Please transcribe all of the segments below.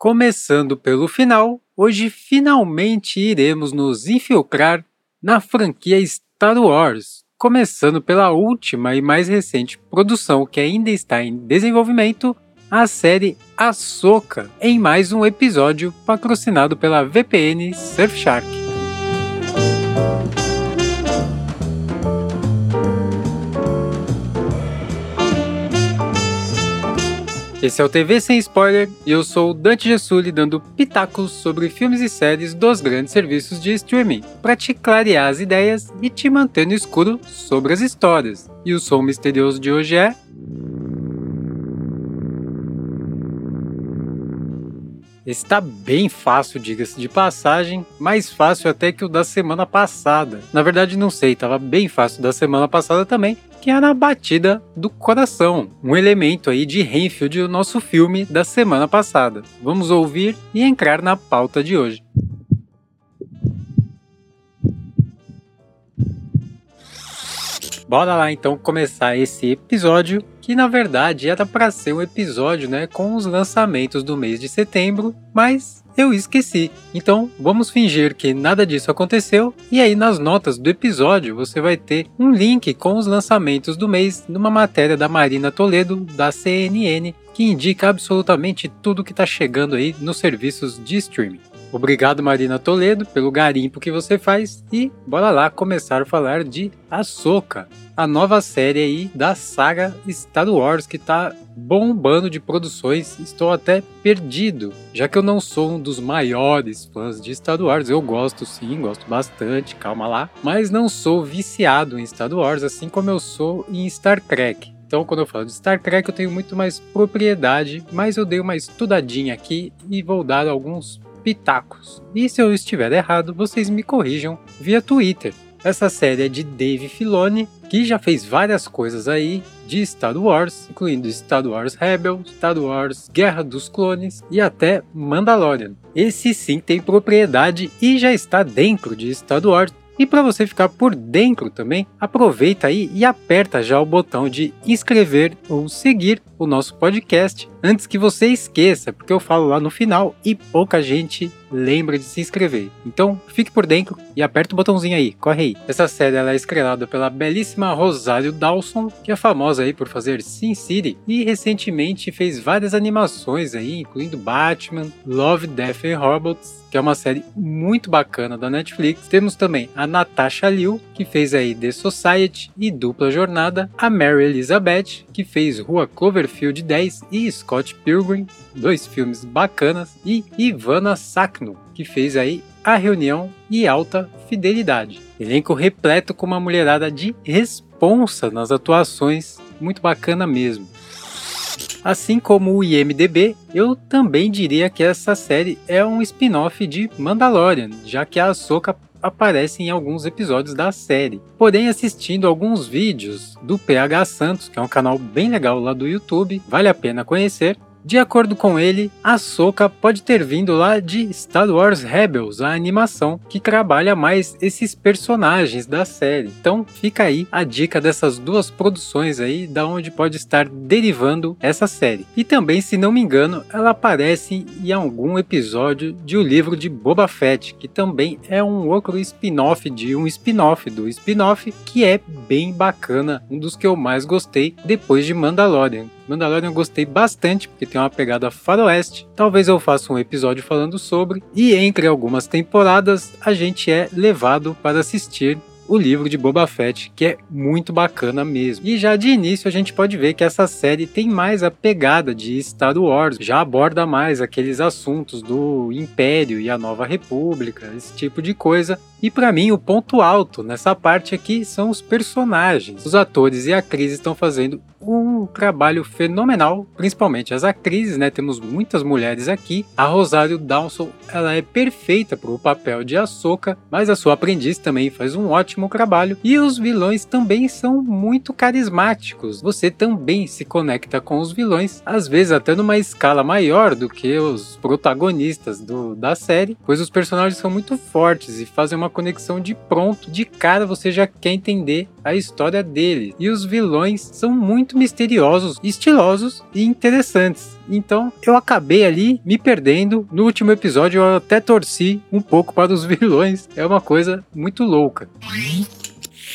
Começando pelo final, hoje finalmente iremos nos infiltrar na franquia Star Wars, começando pela última e mais recente produção que ainda está em desenvolvimento, a série Ahsoka, em mais um episódio patrocinado pela VPN Surfshark. Esse é o TV Sem Spoiler e eu sou o Dante Gessulli dando pitacos sobre filmes e séries dos grandes serviços de streaming, para te clarear as ideias e te manter no escuro sobre as histórias. E o som misterioso de hoje é. Está bem fácil, diga-se de passagem, mais fácil até que o da semana passada. Na verdade, não sei, estava bem fácil da semana passada também, que é na batida do coração, um elemento aí de Renfield do nosso filme da semana passada. Vamos ouvir e entrar na pauta de hoje. Bora lá então começar esse episódio, que na verdade era para ser um episódio, né, com os lançamentos do mês de setembro, mas eu esqueci. Então vamos fingir que nada disso aconteceu e aí nas notas do episódio você vai ter um link com os lançamentos do mês numa matéria da Marina Toledo da CNN que indica absolutamente tudo que está chegando aí nos serviços de streaming. Obrigado, Marina Toledo, pelo garimpo que você faz e bora lá começar a falar de Ahsoka, a nova série aí da saga Star Wars que tá bombando de produções. Estou até perdido, já que eu não sou um dos maiores fãs de Star Wars. Eu gosto sim, gosto bastante, calma lá, mas não sou viciado em Star Wars assim como eu sou em Star Trek. Então, quando eu falo de Star Trek, eu tenho muito mais propriedade, mas eu dei uma estudadinha aqui e vou dar alguns pitacos. E se eu estiver errado, vocês me corrijam via Twitter. Essa série é de Dave Filoni, que já fez várias coisas aí de Star Wars, incluindo Star Wars Rebel, Star Wars Guerra dos Clones e até Mandalorian. Esse sim tem propriedade e já está dentro de Star Wars e para você ficar por dentro também, aproveita aí e aperta já o botão de inscrever ou seguir o nosso podcast antes que você esqueça, porque eu falo lá no final e pouca gente lembra de se inscrever. Então, fique por dentro e aperta o botãozinho aí, corre aí. Essa série ela é estrelada pela belíssima Rosário Dawson, que é famosa aí por fazer Sin City e recentemente fez várias animações aí, incluindo Batman, Love, Death and Robots, que é uma série muito bacana da Netflix. Temos também a Natasha Liu, que fez aí The Society e Dupla Jornada, a Mary Elizabeth, que fez Rua Cloverfield 10 e Scott Pilgrim, dois filmes bacanas, e Ivana Sakno, que fez aí A Reunião e Alta Fidelidade. Elenco repleto com uma mulherada de responsa nas atuações, muito bacana mesmo. Assim como o IMDB, eu também diria que essa série é um spin-off de Mandalorian, já que a Ahsoka aparece em alguns episódios da série. Porém, assistindo alguns vídeos do PH Santos, que é um canal bem legal lá do YouTube, vale a pena conhecer, de acordo com ele, a Soka pode ter vindo lá de Star Wars Rebels, a animação, que trabalha mais esses personagens da série. Então fica aí a dica dessas duas produções aí, da onde pode estar derivando essa série. E também, se não me engano, ela aparece em algum episódio de O Livro de Boba Fett, que também é um outro spin-off de um spin-off do spin-off, que é bem bacana, um dos que eu mais gostei depois de Mandalorian. Mandalorian eu gostei bastante, porque tem uma pegada faroeste. Talvez eu faça um episódio falando sobre. E entre algumas temporadas, a gente é levado para assistir o livro de Boba Fett, que é muito bacana mesmo. E já de início a gente pode ver que essa série tem mais a pegada de Star Wars, já aborda mais aqueles assuntos do Império e a Nova República, esse tipo de coisa. E para mim o ponto alto nessa parte aqui são os personagens. Os atores e atrizes estão fazendo um trabalho fenomenal, principalmente as atrizes, né? Temos muitas mulheres aqui. A Rosário Dawson, ela é perfeita para o papel de Ahsoka, mas a sua aprendiz também faz um ótimo trabalho e os vilões também são muito carismáticos. Você também se conecta com os vilões, às vezes até numa escala maior do que os protagonistas do, da série, pois os personagens são muito fortes e fazem uma conexão de pronto, de cara você já quer entender a história dele. E os vilões são muito misteriosos, estilosos e interessantes. Então eu acabei ali me perdendo. No último episódio eu até torci um pouco para os vilões. É uma coisa muito louca.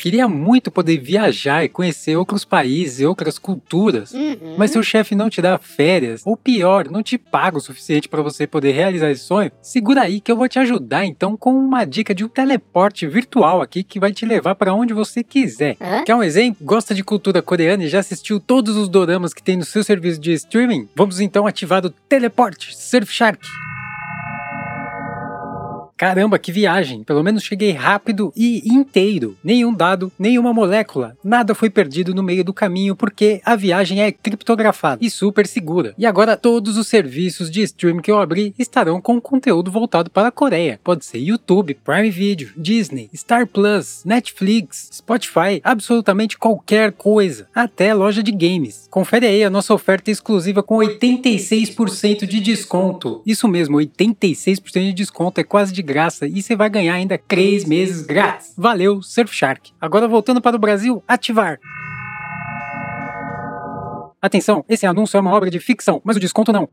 Queria muito poder viajar e conhecer outros países e outras culturas, uhum. mas seu chefe não te dá férias, ou pior, não te paga o suficiente para você poder realizar esse sonho, segura aí que eu vou te ajudar então com uma dica de um teleporte virtual aqui que vai te levar para onde você quiser. Uhum. Quer um exemplo? Gosta de cultura coreana e já assistiu todos os doramas que tem no seu serviço de streaming? Vamos então ativar o teleporte Surfshark. Caramba, que viagem! Pelo menos cheguei rápido e inteiro. Nenhum dado, nenhuma molécula, nada foi perdido no meio do caminho porque a viagem é criptografada e super segura. E agora todos os serviços de streaming que eu abri estarão com conteúdo voltado para a Coreia. Pode ser YouTube, Prime Video, Disney, Star Plus, Netflix, Spotify, absolutamente qualquer coisa, até loja de games. Confere aí a nossa oferta exclusiva com 86% de desconto. Isso mesmo, 86% de desconto é quase de graça e você vai ganhar ainda 3 meses grátis. Valeu, Surfshark. Agora voltando para o Brasil, ativar. Atenção, esse anúncio é uma obra de ficção, mas o desconto não.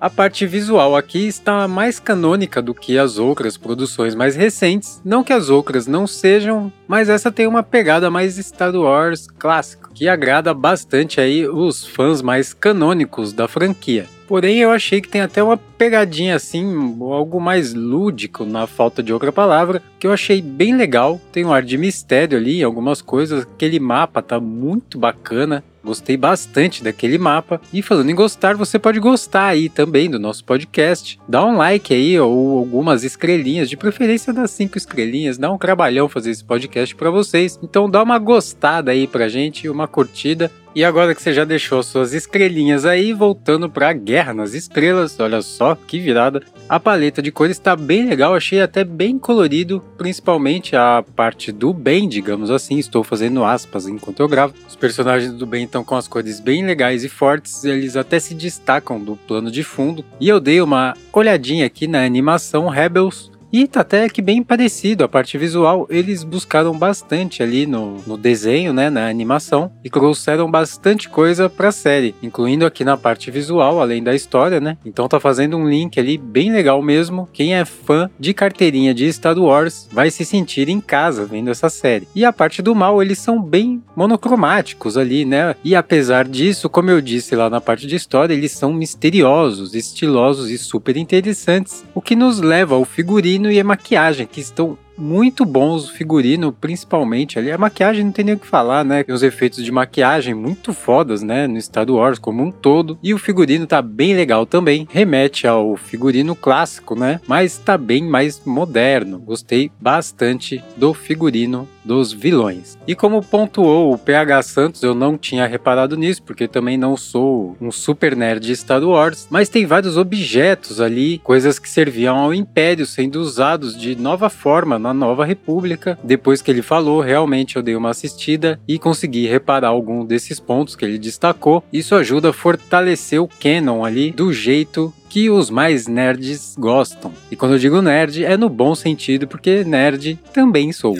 A parte visual aqui está mais canônica do que as outras produções mais recentes. Não que as outras não sejam, mas essa tem uma pegada mais Star Wars clássica, que agrada bastante aí os fãs mais canônicos da franquia. Porém, eu achei que tem até uma pegadinha assim, algo mais lúdico, na falta de outra palavra, que eu achei bem legal. Tem um ar de mistério ali, algumas coisas. Aquele mapa tá muito bacana. Gostei bastante daquele mapa. E falando em gostar, você pode gostar aí também do nosso podcast. Dá um like aí ou algumas estrelinhas, de preferência das cinco estrelinhas. Dá um trabalhão fazer esse podcast para vocês. Então dá uma gostada aí pra gente, uma curtida. E agora que você já deixou suas estrelinhas aí, voltando para Guerra nas Estrelas, olha só que virada. A paleta de cores está bem legal, achei até bem colorido, principalmente a parte do bem, digamos assim. Estou fazendo aspas enquanto eu gravo. Os personagens do bem estão com as cores bem legais e fortes, eles até se destacam do plano de fundo. E eu dei uma olhadinha aqui na animação Rebels, e tá até que bem parecido, a parte visual eles buscaram bastante ali no, no desenho, né, na animação, e trouxeram bastante coisa pra série, incluindo aqui na parte visual, além da história, né? Então tá fazendo um link ali bem legal mesmo. Quem é fã de carteirinha de Star Wars vai se sentir em casa vendo essa série. E a parte do mal, eles são bem monocromáticos ali, né? E apesar disso, como eu disse lá na parte de história, eles são misteriosos, estilosos e super interessantes, o que nos leva ao figurino e a maquiagem, que estão muito bons, o figurino principalmente ali. A maquiagem não tem nem o que falar, né? Tem os efeitos de maquiagem muito fodas, né? No Star Wars como um todo. E o figurino tá bem legal também. Remete ao figurino clássico, né? Mas tá bem mais moderno. Gostei bastante do figurino dos vilões. E como pontuou o PH Santos, eu não tinha reparado nisso, porque também não sou um super nerd de Star Wars, mas tem vários objetos ali, coisas que serviam ao Império sendo usados de nova forma na Nova República. Depois que ele falou, realmente eu dei uma assistida e consegui reparar algum desses pontos que ele destacou. Isso ajuda a fortalecer o canon ali do jeito que os mais nerds gostam. E quando eu digo nerd, é no bom sentido, porque nerd também sou.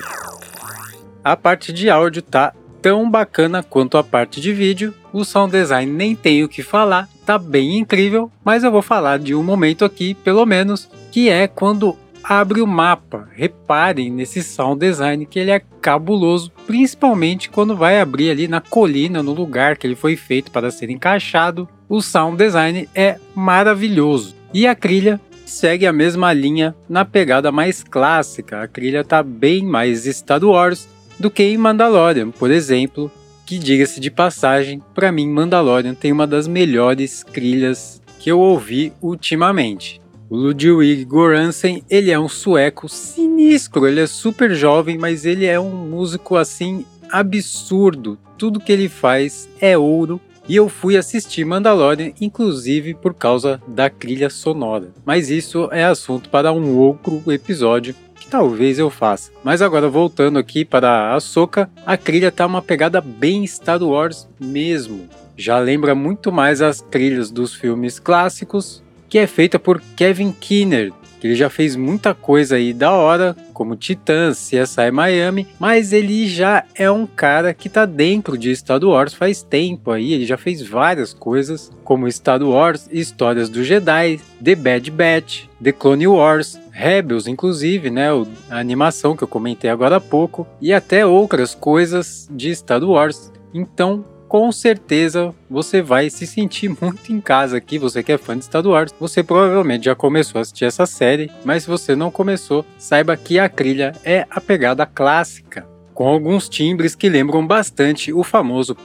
A parte de áudio tá tão bacana quanto a parte de vídeo. O sound design nem tenho o que falar, tá bem incrível, mas eu vou falar de um momento aqui, pelo menos, que é quando abre o mapa. Reparem nesse sound design que ele é cabuloso, principalmente quando vai abrir ali na colina, no lugar que ele foi feito para ser encaixado. O sound design é maravilhoso. E a trilha segue a mesma linha na pegada mais clássica. A trilha tá bem mais Star Wars, do que em Mandalorian, por exemplo, que diga-se de passagem, para mim Mandalorian tem uma das melhores trilhas que eu ouvi ultimamente. O Ludwig Göransson, ele é um sueco sinistro, ele é super jovem, mas ele é um músico assim absurdo. Tudo que ele faz é ouro e eu fui assistir Mandalorian, inclusive por causa da trilha sonora. Mas isso é assunto para um outro episódio que talvez eu faça. Mas agora voltando aqui para a Soca, a trilha tá uma pegada bem Star Wars mesmo. Já lembra muito mais as trilhas dos filmes clássicos, que é feita por Kevin Kinner, que ele já fez muita coisa aí da hora, como Titãs, CSI Miami, mas ele já é um cara que tá dentro de Star Wars faz tempo aí, ele já fez várias coisas, como Star Wars, Histórias do Jedi, The Bad Batch, The Clone Wars, Rebels, inclusive, né, a animação que eu comentei agora há pouco, e até outras coisas de Star Wars. Então, com certeza você vai se sentir muito em casa aqui. Você que é fã de Star você provavelmente já começou a assistir essa série, mas se você não começou, saiba que a trilha é a pegada clássica com alguns timbres que lembram bastante o famoso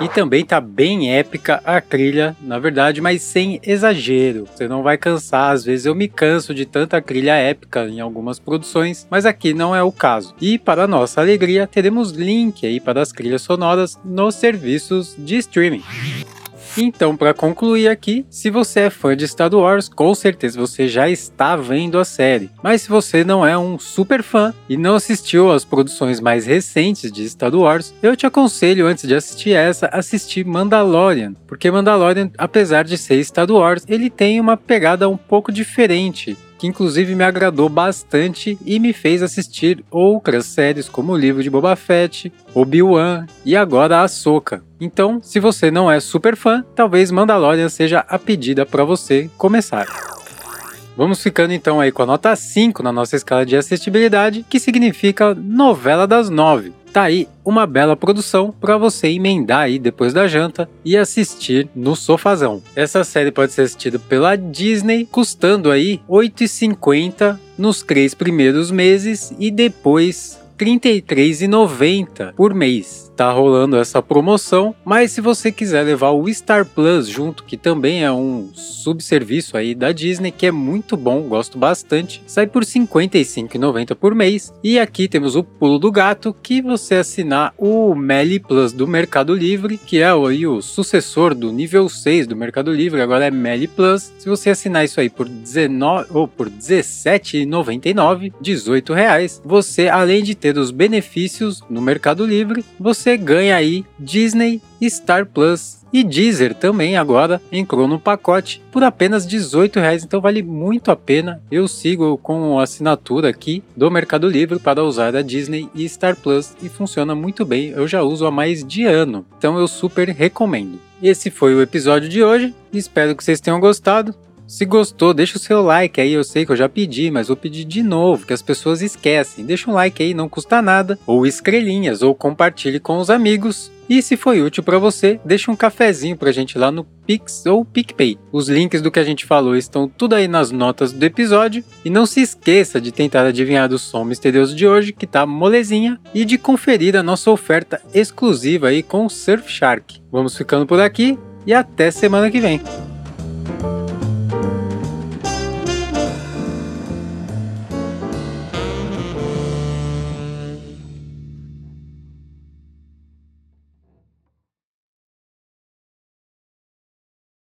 E também tá bem épica a trilha, na verdade, mas sem exagero. Você não vai cansar, às vezes eu me canso de tanta trilha épica em algumas produções, mas aqui não é o caso. E para nossa alegria, teremos link aí para as trilhas sonoras nos serviços de streaming. Então, para concluir aqui, se você é fã de Star Wars, com certeza você já está vendo a série. Mas se você não é um super fã e não assistiu às produções mais recentes de Star Wars, eu te aconselho antes de assistir essa, assistir Mandalorian, porque Mandalorian, apesar de ser Star Wars, ele tem uma pegada um pouco diferente que inclusive me agradou bastante e me fez assistir outras séries como o livro de Boba Fett, Obi-Wan e agora a Ahsoka. Então, se você não é super fã, talvez Mandalorian seja a pedida para você começar. Vamos ficando então aí com a nota 5 na nossa escala de assistibilidade, que significa novela das 9. Tá aí uma bela produção para você emendar aí depois da janta e assistir no sofazão. Essa série pode ser assistida pela Disney, custando aí R$ 8,50 nos três primeiros meses e depois R$ 33,90 por mês tá rolando essa promoção, mas se você quiser levar o Star Plus junto, que também é um subserviço aí da Disney, que é muito bom, gosto bastante, sai por R$ 55,90 por mês. E aqui temos o pulo do gato, que você assinar o Meli Plus do Mercado Livre, que é o sucessor do nível 6 do Mercado Livre, agora é Meli Plus. Se você assinar isso aí por 19 ou por 17,99, 18 reais, você além de ter os benefícios no Mercado Livre, você você ganha aí Disney, Star Plus e Deezer também agora entrou no pacote por apenas 18 reais, então vale muito a pena. Eu sigo com assinatura aqui do Mercado Livre para usar a Disney e Star Plus e funciona muito bem. Eu já uso há mais de ano, então eu super recomendo. Esse foi o episódio de hoje. Espero que vocês tenham gostado. Se gostou, deixa o seu like aí. Eu sei que eu já pedi, mas vou pedir de novo, que as pessoas esquecem. Deixa um like aí, não custa nada. Ou estrelinhas, ou compartilhe com os amigos. E se foi útil para você, deixa um cafezinho pra gente lá no Pix ou PicPay. Os links do que a gente falou estão tudo aí nas notas do episódio. E não se esqueça de tentar adivinhar do som misterioso de hoje, que tá molezinha, e de conferir a nossa oferta exclusiva aí com o Surfshark. Vamos ficando por aqui e até semana que vem.